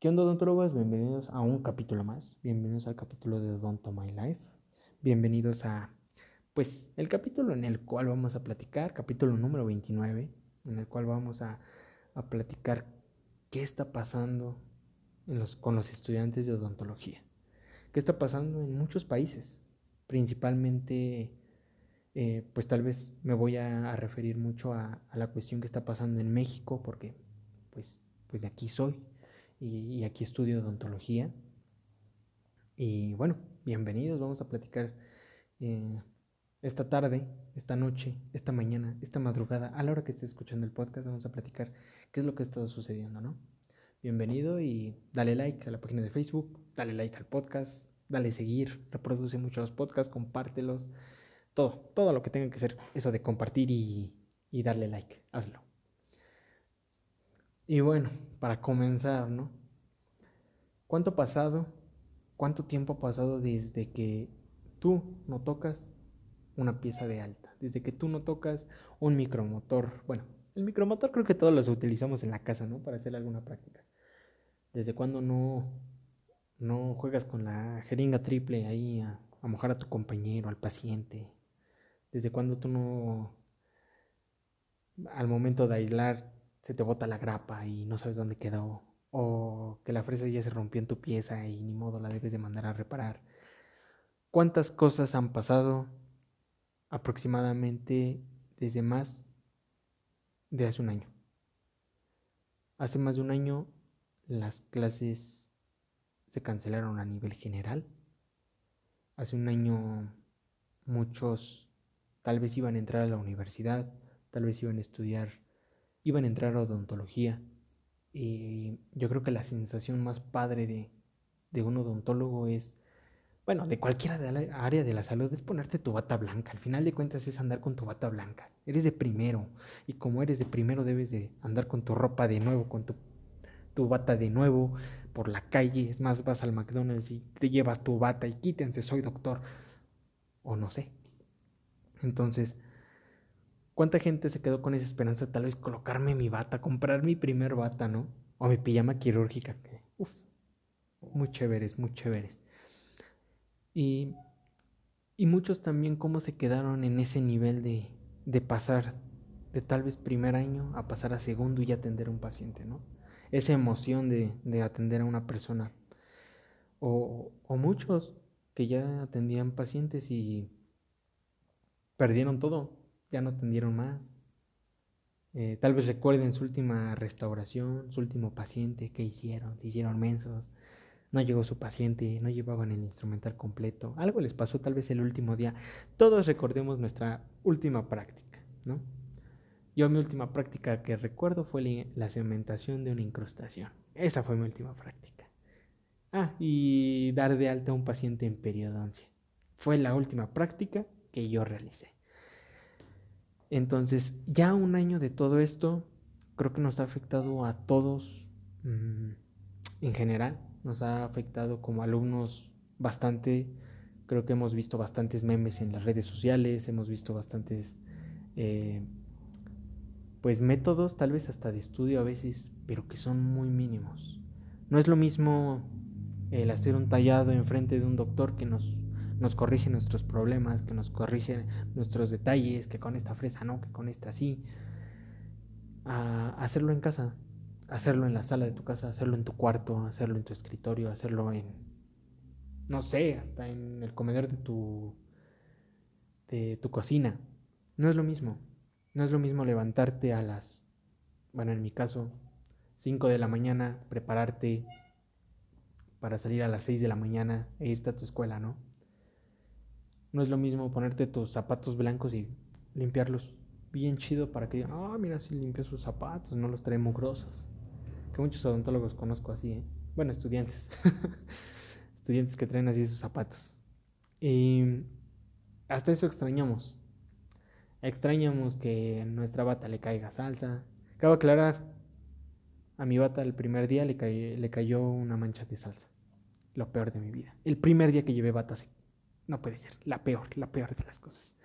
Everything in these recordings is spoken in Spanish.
¿Qué onda, odontólogos? Bienvenidos a un capítulo más. Bienvenidos al capítulo de Odonto My Life. Bienvenidos a, pues, el capítulo en el cual vamos a platicar, capítulo número 29, en el cual vamos a, a platicar qué está pasando con los estudiantes de odontología. ¿Qué está pasando en muchos países? Principalmente, eh, pues tal vez me voy a, a referir mucho a, a, la cuestión que está pasando en México, porque pues, pues de aquí soy y, aquí estudio odontología. Y bueno, bienvenidos, vamos a platicar eh, esta tarde, esta noche, esta mañana, esta madrugada, a la hora que estés escuchando el podcast, vamos a platicar qué es lo que ha estado sucediendo, ¿no? Bienvenido y dale like a la página de Facebook, dale like al podcast, dale seguir, reproduce muchos los podcasts, compártelos, todo, todo lo que tenga que ser eso de compartir y, y darle like, hazlo. Y bueno, para comenzar, ¿no? ¿Cuánto pasado? ¿Cuánto tiempo ha pasado desde que tú no tocas una pieza de alta? Desde que tú no tocas un micromotor. Bueno, el micromotor creo que todos los utilizamos en la casa, ¿no? Para hacer alguna práctica. ¿Desde cuándo no, no juegas con la jeringa triple ahí a, a mojar a tu compañero, al paciente? ¿Desde cuándo tú no, al momento de aislar, se te bota la grapa y no sabes dónde quedó, o que la fresa ya se rompió en tu pieza y ni modo la debes de mandar a reparar. ¿Cuántas cosas han pasado aproximadamente desde más de hace un año? Hace más de un año las clases se cancelaron a nivel general. Hace un año muchos tal vez iban a entrar a la universidad, tal vez iban a estudiar iban a entrar a odontología. Y yo creo que la sensación más padre de, de un odontólogo es, bueno, de cualquier área de la salud, es ponerte tu bata blanca. Al final de cuentas es andar con tu bata blanca. Eres de primero. Y como eres de primero, debes de andar con tu ropa de nuevo, con tu, tu bata de nuevo por la calle. Es más, vas al McDonald's y te llevas tu bata y quítense, soy doctor. O no sé. Entonces, ¿Cuánta gente se quedó con esa esperanza de tal vez colocarme mi bata, comprar mi primer bata, ¿no? O mi pijama quirúrgica, que, uf, muy chéveres, muy chéveres. Y, y muchos también cómo se quedaron en ese nivel de, de pasar de tal vez primer año a pasar a segundo y atender a un paciente, ¿no? Esa emoción de, de atender a una persona. O, o muchos que ya atendían pacientes y perdieron todo, ya no atendieron más. Eh, tal vez recuerden su última restauración, su último paciente, qué hicieron, se hicieron mensos, no llegó su paciente, no llevaban el instrumental completo, algo les pasó tal vez el último día. Todos recordemos nuestra última práctica, ¿no? Yo mi última práctica que recuerdo fue la cementación de una incrustación. Esa fue mi última práctica. Ah, y dar de alta a un paciente en periodoncia. Fue la última práctica que yo realicé. Entonces, ya un año de todo esto, creo que nos ha afectado a todos mm, en general. Nos ha afectado como alumnos bastante. Creo que hemos visto bastantes memes en las redes sociales, hemos visto bastantes, eh, pues métodos, tal vez hasta de estudio a veces, pero que son muy mínimos. No es lo mismo el hacer un tallado enfrente de un doctor que nos nos corrige nuestros problemas, que nos corrige nuestros detalles, que con esta fresa no, que con esta sí. Hacerlo en casa, hacerlo en la sala de tu casa, hacerlo en tu cuarto, hacerlo en tu escritorio, hacerlo en, no sé, hasta en el comedor de tu, de tu cocina. No es lo mismo. No es lo mismo levantarte a las, bueno, en mi caso, 5 de la mañana, prepararte para salir a las 6 de la mañana e irte a tu escuela, ¿no? No es lo mismo ponerte tus zapatos blancos y limpiarlos bien chido para que ah, mira, si limpió sus zapatos, no los trae mugrosos. Que muchos odontólogos conozco así, ¿eh? Bueno, estudiantes. estudiantes que traen así sus zapatos. Y hasta eso extrañamos. Extrañamos que en nuestra bata le caiga salsa. Acabo de aclarar, a mi bata el primer día le, le cayó una mancha de salsa. Lo peor de mi vida. El primer día que llevé bata no puede ser, la peor, la peor de las cosas.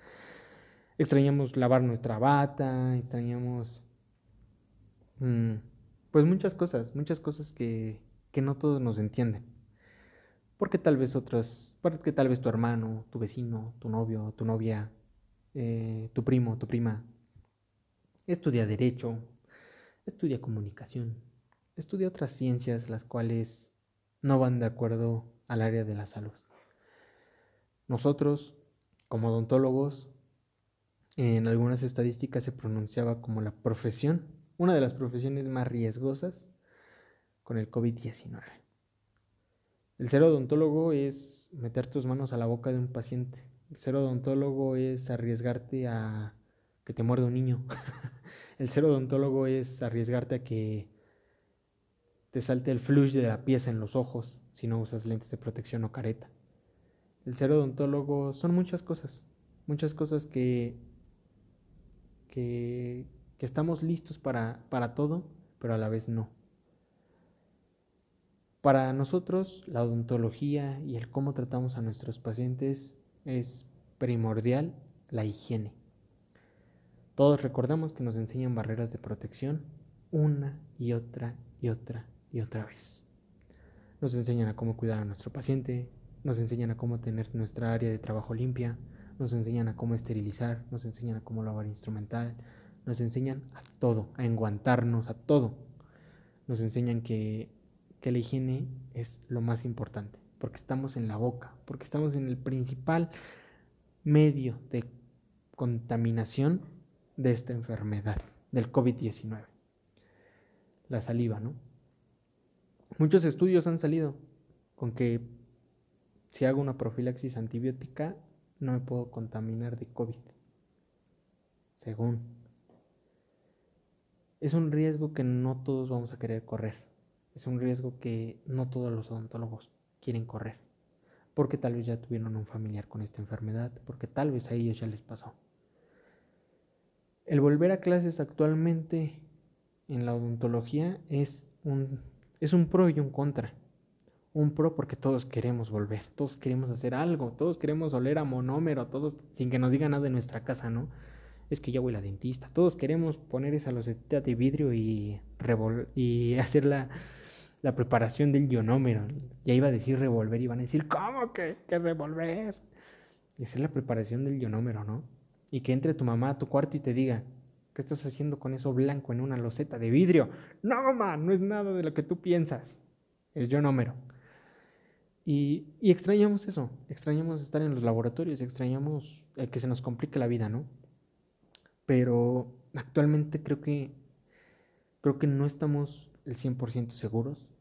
Extrañamos lavar nuestra bata, extrañamos... Mm, pues muchas cosas, muchas cosas que, que no todos nos entienden. Porque tal vez otros, porque tal vez tu hermano, tu vecino, tu novio, tu novia, eh, tu primo, tu prima, estudia derecho, estudia comunicación, estudia otras ciencias las cuales no van de acuerdo al área de la salud. Nosotros, como odontólogos, en algunas estadísticas se pronunciaba como la profesión, una de las profesiones más riesgosas con el COVID-19. El ser odontólogo es meter tus manos a la boca de un paciente. El ser odontólogo es arriesgarte a que te muerda un niño. el ser odontólogo es arriesgarte a que te salte el flush de la pieza en los ojos si no usas lentes de protección o careta. El ser odontólogo son muchas cosas, muchas cosas que, que, estamos listos para, para todo, pero a la vez no. Para nosotros, la odontología y el cómo tratamos a nuestros pacientes es primordial la higiene. Todos recordamos que nos enseñan barreras de protección una y otra y otra y otra vez. Nos enseñan a cómo cuidar a nuestro paciente, nos enseñan a cómo tener nuestra área de trabajo limpia, nos enseñan a cómo esterilizar, nos enseñan a cómo lavar instrumental, nos enseñan a todo, a enguantarnos, a todo. Nos enseñan que que la higiene es lo más importante, porque estamos en la boca, porque estamos en el principal medio de contaminación de esta enfermedad, del COVID-19. La saliva, ¿no? Muchos estudios han salido con que si hago una profilaxis antibiótica no me puedo contaminar de COVID. Según. Es un riesgo que no todos vamos a querer correr es un riesgo que no todos los odontólogos quieren correr, porque tal vez ya tuvieron un familiar con esta enfermedad, porque tal vez a ellos ya les pasó. El volver a clases actualmente en la odontología es un, es un pro y un contra. Un pro porque todos queremos volver, todos queremos hacer algo, todos queremos oler a monómero, todos sin que nos diga nada de nuestra casa, ¿no? es que ya voy a la dentista. Todos queremos poner esa loseta de vidrio y, y hacer la, la preparación del ionómero. Ya iba a decir revolver y van a decir, ¿cómo que, que revolver? Y hacer la preparación del ionómero, ¿no? Y que entre tu mamá a tu cuarto y te diga, ¿qué estás haciendo con eso blanco en una loseta de vidrio? No, mamá, no es nada de lo que tú piensas. Es ionómero. Y, extrañamos eso, extrañamos estar en los laboratorios, extrañamos el que se nos complique la vida, ¿no? Pero actualmente creo que creo que no estamos el 100% seguros,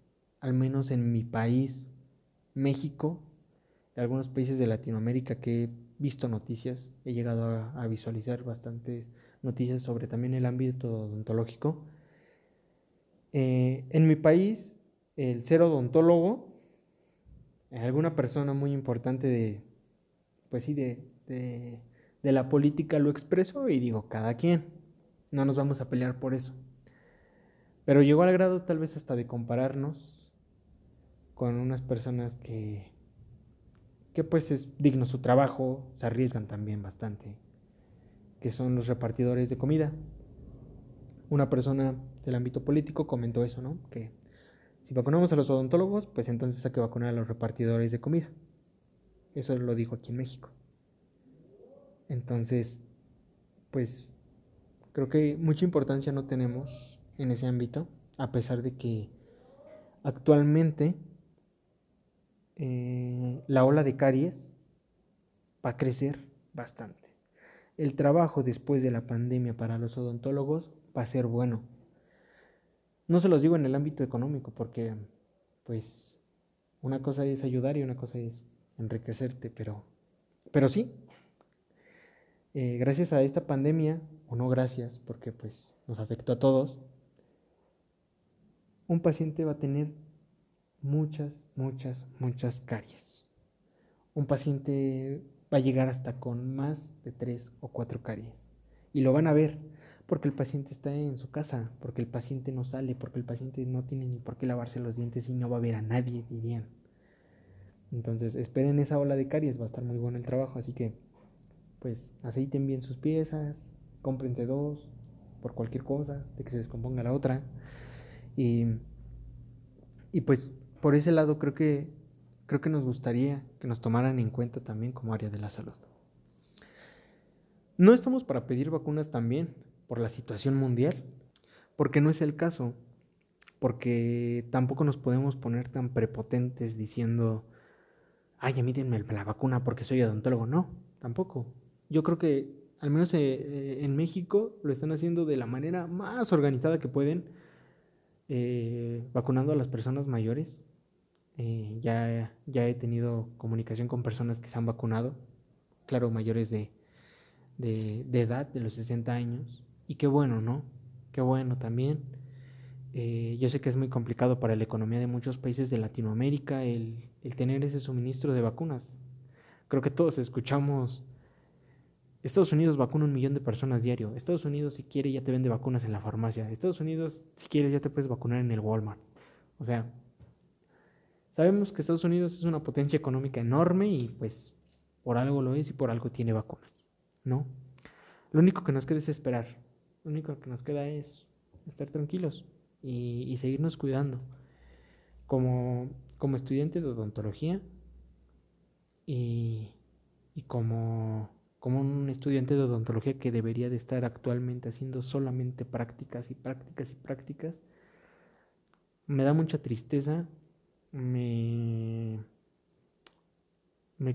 al menos en mi país, México, y algunos países de Latinoamérica que he visto noticias, he llegado a, visualizar bastantes noticias sobre también el ámbito odontológico. Eh, en mi país, el ser odontólogo, alguna persona muy importante de, pues sí, de, de, de la política lo expresó y digo, cada quien, no nos vamos a pelear por eso. Pero llegó al grado tal vez hasta de compararnos con unas personas que, que pues es digno su trabajo, se arriesgan también bastante, que son los repartidores de comida. Una persona del ámbito político comentó eso, ¿no? Que si vacunamos a los odontólogos, pues entonces hay que vacunar a los repartidores de comida. Eso lo dijo aquí en México. Entonces, pues creo que mucha importancia no tenemos en ese ámbito, a pesar de que actualmente eh, la ola de caries va a crecer bastante. El trabajo después de la pandemia para los odontólogos va a ser bueno. No se los digo en el ámbito económico porque pues una cosa es ayudar y una cosa es enriquecerte, pero, pero sí, eh, gracias a esta pandemia, o no gracias, porque pues nos afectó a todos, un paciente va a tener muchas, muchas, muchas caries. Un paciente va a llegar hasta con más de tres o cuatro caries. Y lo van a ver porque el paciente está en su casa, porque el paciente no sale, porque el paciente no tiene ni por qué lavarse los dientes y no va a ver a nadie, dirían. Entonces, esperen esa ola de caries, va a estar muy bueno el trabajo, así que, pues, aceiten bien sus piezas, cómprense dos, por cualquier cosa, de que se descomponga la otra. Y, y pues por ese lado creo que, creo que nos gustaría que nos tomaran en cuenta también como área de la salud. No estamos para pedir vacunas también por la situación mundial, porque no es el caso, porque tampoco nos podemos poner tan prepotentes diciendo, ay, mídenme la vacuna porque soy odontólogo. No, tampoco. Yo creo que al menos eh, eh, en México lo están haciendo de la manera más organizada que pueden, eh, vacunando a las personas mayores. ya, ya he tenido comunicación con personas que se han vacunado, claro, mayores de, de, de edad, de los 60 años. Y qué bueno, ¿no? Qué bueno también. yo sé que es muy complicado para la economía de muchos países de Latinoamérica el, el tener ese suministro de vacunas. Creo que todos escuchamos Estados Unidos vacuna un millón de personas diario. Estados Unidos, si quiere, ya te vende vacunas en la farmacia. Estados Unidos, si quieres, ya te puedes vacunar en el Walmart. O sea, sabemos que Estados Unidos es una potencia económica enorme y pues por algo lo es y por algo tiene vacunas, ¿no? Lo único que nos queda es esperar. Lo único que nos queda es estar tranquilos y, seguirnos cuidando. Como, estudiante de odontología y, como un estudiante de odontología que debería de estar actualmente haciendo solamente prácticas y prácticas y prácticas, me da mucha tristeza, me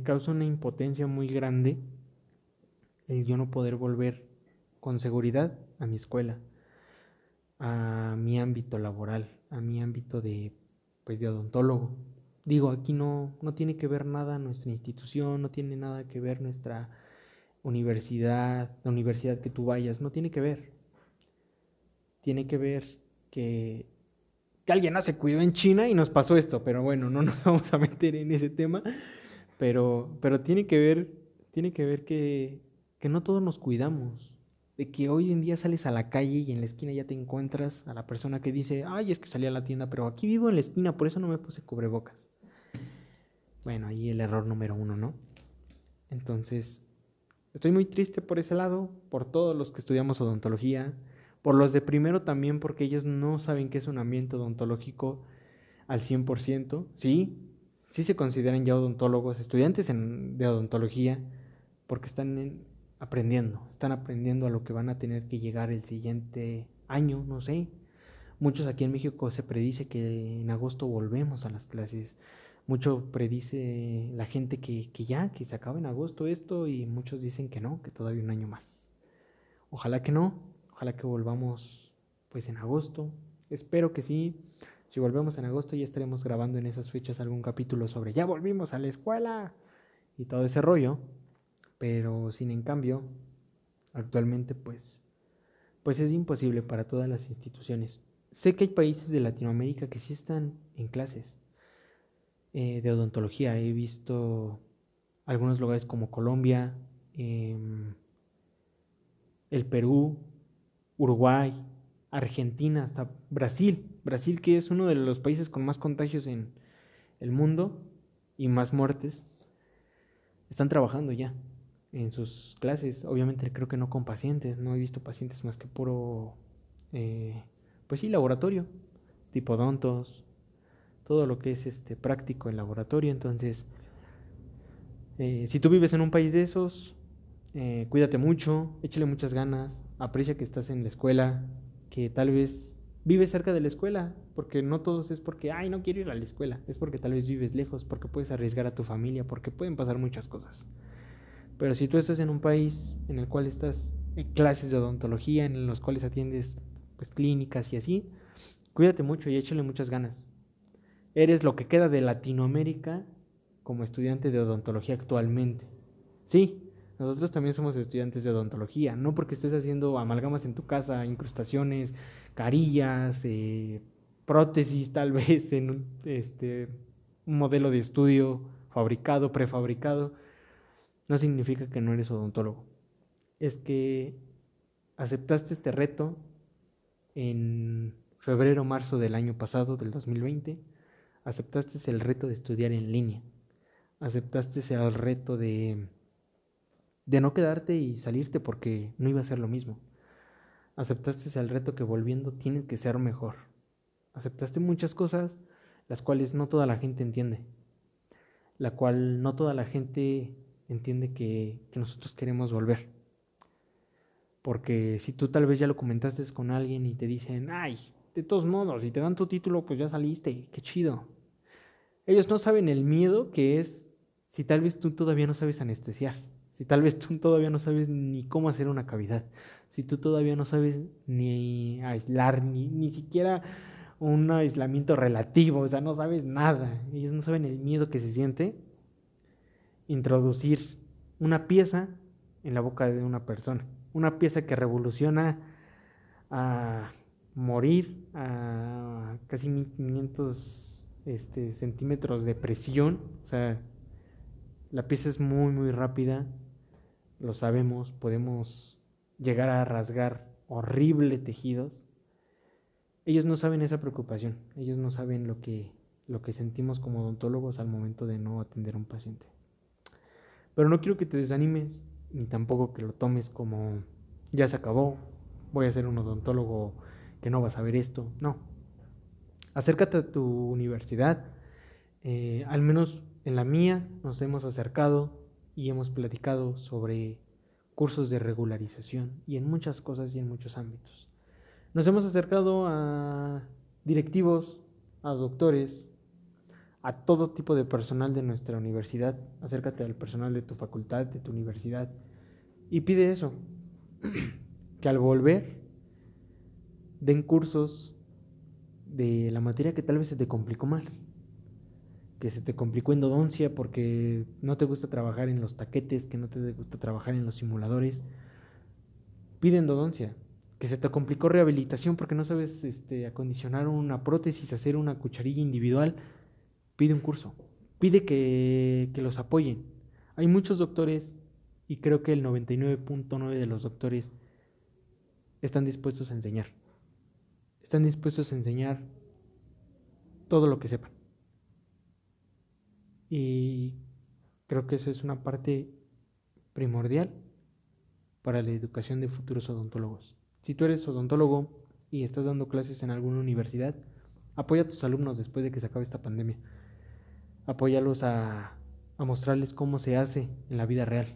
causa una impotencia muy grande el yo no poder volver con seguridad a mi escuela, a mi ámbito laboral, a mi ámbito de, pues, de odontólogo. Digo, aquí no, no tiene que ver nada nuestra institución, no tiene nada que ver nuestra universidad, la universidad que tú vayas, no tiene que ver. Tiene que ver que, que alguien hace cuidado en China y nos pasó esto, pero bueno, no nos vamos a meter en ese tema, pero, pero tiene que ver, tiene que ver que, que no todos nos cuidamos, de que hoy en día sales a la calle y en la esquina ya te encuentras a la persona que dice, ay, es que salí a la tienda, pero aquí vivo en la esquina, por eso no me puse cubrebocas. Bueno, ahí el error número uno, ¿no? Entonces, Estoy muy triste por ese lado, por todos los que estudiamos odontología, por los de primero también porque ellos no saben qué es un ambiente odontológico al 100%. Sí, sí se consideran ya odontólogos, estudiantes de odontología, porque están aprendiendo, están aprendiendo a lo que van a tener que llegar el siguiente año, no sé. Muchos aquí en México se predice que en agosto volvemos a las clases mucho predice la gente que, ya, que se acaba en agosto esto y muchos dicen que no, que todavía un año más. Ojalá que no, ojalá que volvamos pues en agosto. Espero que sí. Si volvemos en agosto ya estaremos grabando en esas fechas algún capítulo sobre ya volvimos a la escuela y todo ese rollo. Pero sin en cambio, actualmente pues, pues es imposible para todas las instituciones. Sé que hay países de Latinoamérica que sí están en clases, eh, de odontología. He visto algunos lugares como Colombia, em, el Perú, Uruguay, Argentina, hasta Brasil. Brasil que es uno de los países con más contagios en el mundo y más muertes. Están trabajando ya en sus clases. Obviamente creo que no con pacientes. No he visto pacientes más que puro, eh, pues sí, laboratorio. Tipo odontos, todo lo que es este práctico en laboratorio. Entonces, eh, si tú vives en un país de esos, eh, cuídate mucho, échale muchas ganas, aprecia que estás en la escuela, que tal vez vives cerca de la escuela, porque no todos es porque, ay, no quiero ir a la escuela, es porque tal vez vives lejos, porque puedes arriesgar a tu familia, porque pueden pasar muchas cosas. Pero si tú estás en un país en el cual estás en clases de odontología, en los cuales atiendes pues clínicas y así, cuídate mucho y échale muchas ganas. Eres lo que queda de Latinoamérica como estudiante de odontología actualmente. Sí, nosotros también somos estudiantes de odontología, no porque estés haciendo amalgamas en tu casa, incrustaciones, carillas, eh, prótesis tal vez en este, un modelo de estudio fabricado, prefabricado, no significa que no eres odontólogo. Es que aceptaste este reto en febrero, marzo del año pasado, del 2020 aceptaste el reto de estudiar en línea, aceptaste el reto de, de no quedarte y salirte porque no iba a ser lo mismo, aceptaste el reto que volviendo tienes que ser mejor, aceptaste muchas cosas las cuales no toda la gente entiende, la cual no toda la gente entiende que, que nosotros queremos volver. Porque si tú tal vez ya lo comentaste con alguien y te dicen, ay, de todos modos, si te dan tu título, pues ya saliste, qué chido. Ellos no saben el miedo que es si tal vez tú todavía no sabes anestesiar, si tal vez tú todavía no sabes ni cómo hacer una cavidad, si tú todavía no sabes ni aislar, ni, ni siquiera un aislamiento relativo, o sea, no sabes nada. Ellos no saben el miedo que se siente introducir una pieza en la boca de una persona. Una pieza que revoluciona a morir a casi 1500 este, centímetros de presión. O sea, la pieza es muy, muy rápida. Lo sabemos, podemos llegar a rasgar horrible tejidos ellos no saben esa preocupación, ellos no saben lo que, lo que sentimos como odontólogos al momento de no atender a un paciente. Pero no quiero que te desanimes, ni tampoco que lo tomes como ya se acabó, voy a ser un odontólogo que no va a saber esto. No. Acércate a tu universidad, eh, al menos en la mía nos hemos acercado y hemos platicado sobre cursos de regularización y en muchas cosas y en muchos ámbitos. Nos hemos acercado a directivos, a doctores, a todo tipo de personal de nuestra universidad. Acércate al personal de tu facultad, de tu universidad, y pide eso, que al volver den cursos de la materia que tal vez se te complicó mal, que se te complicó en dodoncia porque no te gusta trabajar en los taquetes, que no te gusta trabajar en los simuladores. Pide endodoncia que se te complicó rehabilitación porque no sabes este, acondicionar una prótesis, hacer una cucharilla individual, pide un curso, pide que, que los apoyen. Hay muchos doctores y creo que el 99.9 de los doctores están dispuestos a enseñar. Están dispuestos a enseñar todo lo que sepan. Y creo que eso es una parte primordial para la educación de futuros odontólogos. Si tú eres odontólogo y estás dando clases en alguna universidad, apoya a tus alumnos después de que se acabe esta pandemia. Apóyalos a, a mostrarles cómo se hace en la vida real.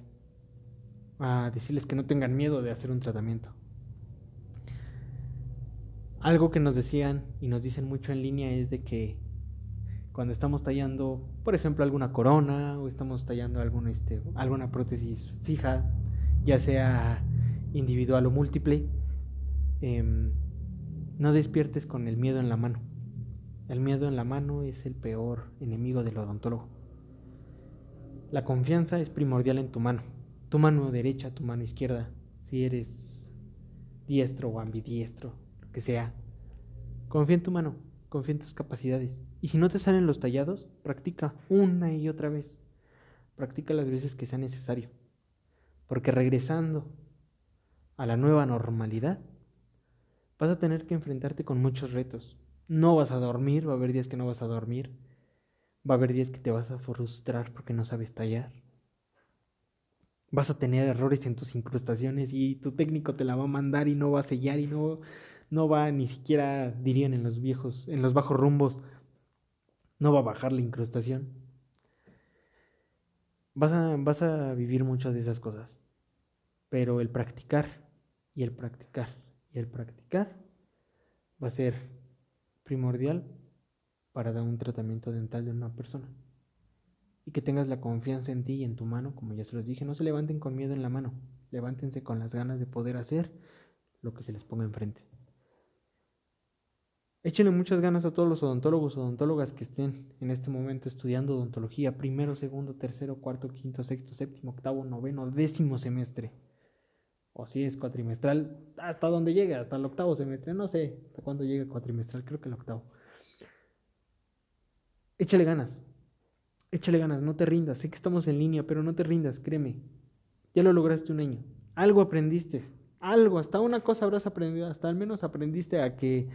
A decirles que no tengan miedo de hacer un tratamiento. Algo que nos decían y nos dicen mucho en línea es de que cuando estamos tallando, por ejemplo, alguna corona o estamos tallando algún, este, alguna prótesis fija, ya sea individual o múltiple, Em, no despiertes con el miedo en la mano. El miedo en la mano es el peor enemigo del odontólogo. La confianza es primordial en tu mano. Tu mano derecha, tu mano izquierda. Si eres diestro o ambidiestro, lo que sea. Confía en tu mano, confía en tus capacidades. Y si no te salen los tallados, practica una y otra vez. Practica las veces que sea necesario. Porque regresando a la nueva normalidad, vas a tener que enfrentarte con muchos retos. No vas a dormir, va a haber días que no vas a dormir. Va a haber días que te vas a frustrar porque no sabes tallar. Vas a tener errores en tus incrustaciones y tu técnico te la va a mandar y no va a sellar y no, no va ni siquiera, dirían en los viejos, en los bajos rumbos, no va a bajar la incrustación. Vas a, vas a vivir muchas de esas cosas. Pero el practicar y el practicar y el practicar va a ser primordial para dar un tratamiento dental de una persona. Y que tengas la confianza en ti y en tu mano, como ya se los dije, no se levanten con miedo en la mano, levántense con las ganas de poder hacer lo que se les ponga enfrente. Échenle muchas ganas a todos los odontólogos, odontólogas que estén en este momento estudiando odontología, primero, segundo, tercero, cuarto, quinto, sexto, séptimo, octavo, noveno, décimo semestre o si es cuatrimestral, hasta donde llegue, hasta el octavo semestre, no sé hasta cuándo llegue cuatrimestral, creo que el octavo. Échale ganas, échale ganas, no te rindas, sé que estamos en línea, pero no te rindas, créeme, ya lo lograste un año, algo aprendiste, algo, hasta una cosa habrás aprendido, hasta al menos aprendiste a que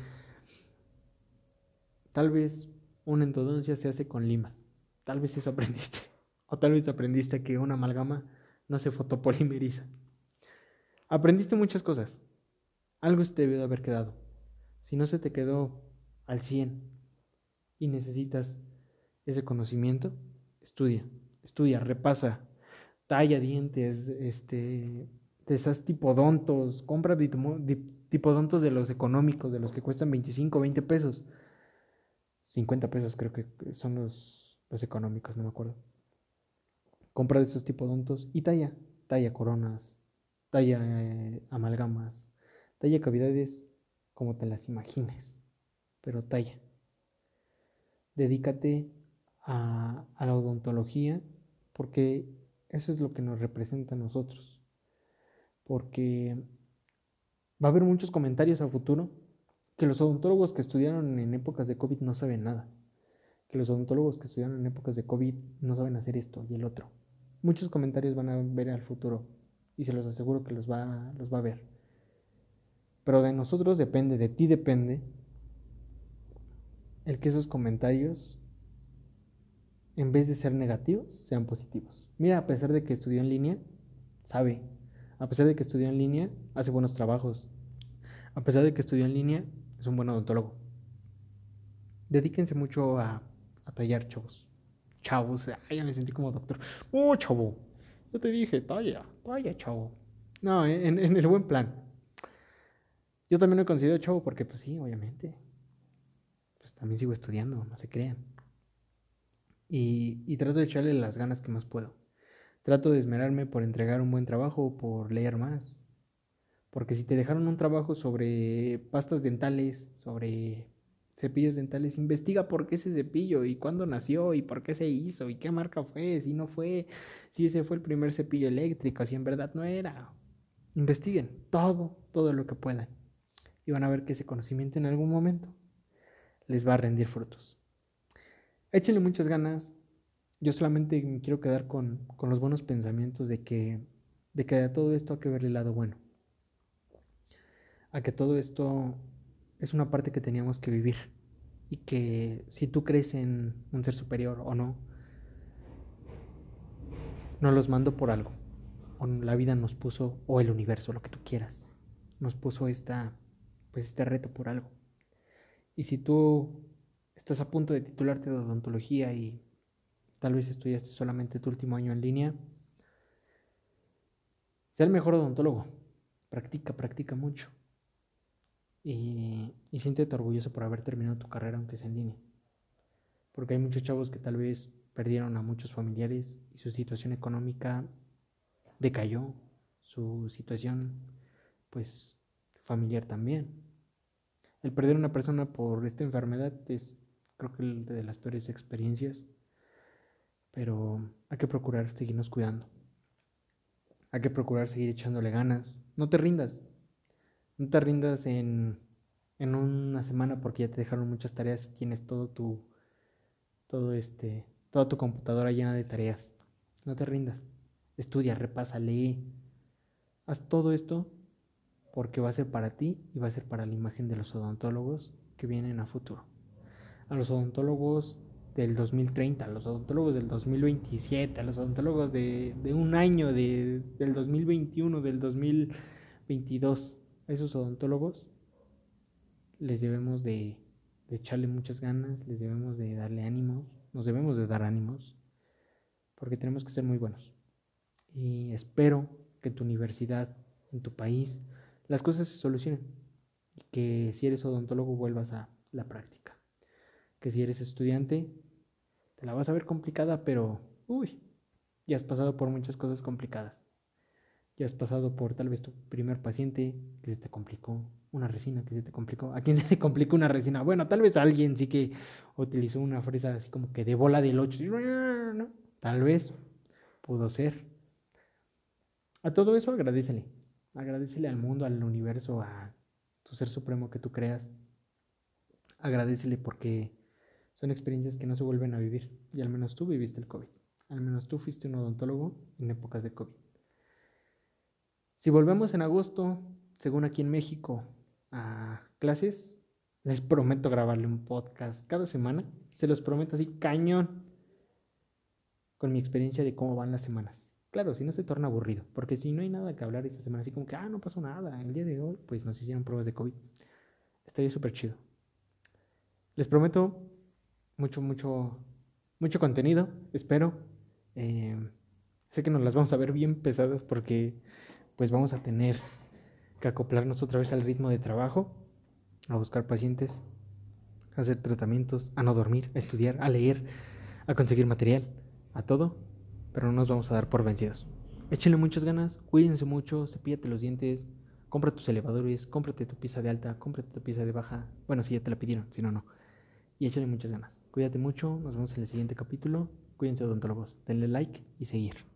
tal vez una endodoncia se hace con limas, tal vez eso aprendiste, o tal vez aprendiste a que una amalgama no se fotopolimeriza. Aprendiste muchas cosas. Algo se te debió de haber quedado. Si no se te quedó al 100, y necesitas ese conocimiento, estudia, estudia, repasa, talla dientes, este, esas tipodontos, compra tipodontos de los económicos, de los que cuestan 25, 20 pesos. 50 pesos creo que son los, los económicos, no me acuerdo. Compra de esos tipodontos y talla, talla coronas, talla eh, amalgamas, talla cavidades como te las imagines, pero talla. Dedícate a, la odontología porque eso es lo que nos representa a nosotros. Porque va a haber muchos comentarios a futuro que los odontólogos que estudiaron en épocas de COVID no saben nada. Que los odontólogos que estudiaron en épocas de COVID no saben hacer esto y el otro. Muchos comentarios van a ver al futuro y se los aseguro que los va, los va a ver. Pero de nosotros depende, de ti depende, el que esos comentarios, en vez de ser negativos, sean positivos. Mira, a pesar de que estudió en línea, sabe. A pesar de que estudió en línea, hace buenos trabajos. A pesar de que estudió en línea, es un buen odontólogo. Dedíquense mucho a, tallar, chavos. Chavos, ay, ya me sentí como doctor. Oh, chavo. Yo te dije, talla, talla, chavo. No, en, en el buen plan. Yo también lo considero chavo porque, pues sí, obviamente. Pues también sigo estudiando, no se crean. Y, y trato de echarle las ganas que más puedo. Trato de esmerarme por entregar un buen trabajo, por leer más. Porque si te dejaron un trabajo sobre pastas dentales, sobre cepillos dentales, investiga por qué ese cepillo y cuándo nació y por qué se hizo y qué marca fue, si no fue, si ese fue el primer cepillo eléctrico, si en verdad no era. Investiguen todo, todo lo que puedan. Y van a ver que ese conocimiento en algún momento les va a rendir frutos. Échenle muchas ganas, yo solamente me quiero quedar con, los buenos pensamientos de que, de que a todo esto hay que ver el lado bueno. A que todo esto es una parte que teníamos que vivir. Y que si tú crees en un ser superior o no, nos los mando por algo. O la vida nos puso, o el universo, lo que tú quieras, nos puso esta, pues este reto por algo. Y si tú estás a punto de titularte de odontología y tal vez estudiaste solamente tu último año en línea, sé el mejor odontólogo. Practica, practica mucho. Y, y siéntete orgulloso por haber terminado tu carrera, aunque sea en línea. Porque hay muchos chavos que tal vez perdieron a muchos familiares y su situación económica decayó, su situación, pues, familiar también. El perder a una persona por esta enfermedad es, creo que, de las peores experiencias pero hay que procurar seguirnos cuidando. Hay que procurar seguir echándole ganas. No te rindas. No te rindas en, en una semana porque ya te dejaron muchas tareas y tienes todo tu todo este toda tu computadora llena de tareas. No te rindas. Estudia, repasa, lee. Haz todo esto porque va a ser para ti y va a ser para la imagen de los odontólogos que vienen a futuro. A los odontólogos del 2030, a los odontólogos del 2027, a los odontólogos de, un año, de, del 2021, del 2022, a esos odontólogos les debemos de, echarle muchas ganas, les debemos de darle ánimos, nos debemos de dar ánimos, porque tenemos que ser muy buenos. Y espero que en tu universidad, en tu país, las cosas se solucionen y que si eres odontólogo vuelvas a la práctica. Que si eres estudiante te la vas a ver complicada, pero, uy, ya has pasado por muchas cosas complicadas. Ya has pasado por tal vez tu primer paciente que se te complicó, una resina que se te complicó. ¿A quién se le complicó una resina? Bueno, tal vez alguien sí que utilizó una fresa así como que de bola del 8. Tal vez pudo ser. A todo eso agradecele. Agradecele al mundo, al universo, a tu ser supremo que tú creas. Agradecele porque son experiencias que no se vuelven a vivir. Y al menos tú viviste el COVID. Al menos tú fuiste un odontólogo en épocas de COVID. Si volvemos en agosto, según aquí en México, a clases, les prometo grabarle un podcast cada semana. Se los prometo así, cañón. Con mi experiencia de cómo van las semanas. Claro, si no se torna aburrido. Porque si no hay nada que hablar esta semana, así como que, ah, no pasó nada. El día de hoy, pues nos hicieron pruebas de COVID. Estaría súper chido. Les prometo mucho, mucho, mucho contenido, espero. Eh, sé que nos las vamos a ver bien pesadas porque pues vamos a tener que acoplarnos otra vez al ritmo de trabajo, a buscar pacientes, a hacer tratamientos, a no dormir, a estudiar, a leer, a conseguir material, a todo, pero no nos vamos a dar por vencidos. Échenle muchas ganas, cuídense mucho, cepíllate los dientes, compra tus elevadores, cómprate tu pieza de alta, cómprate tu pieza de baja. Bueno, si ya te la pidieron, si no, no. Y échale muchas ganas. Cuídate mucho, nos vemos en el siguiente capítulo. Cuídense odontólogos, denle like y seguir.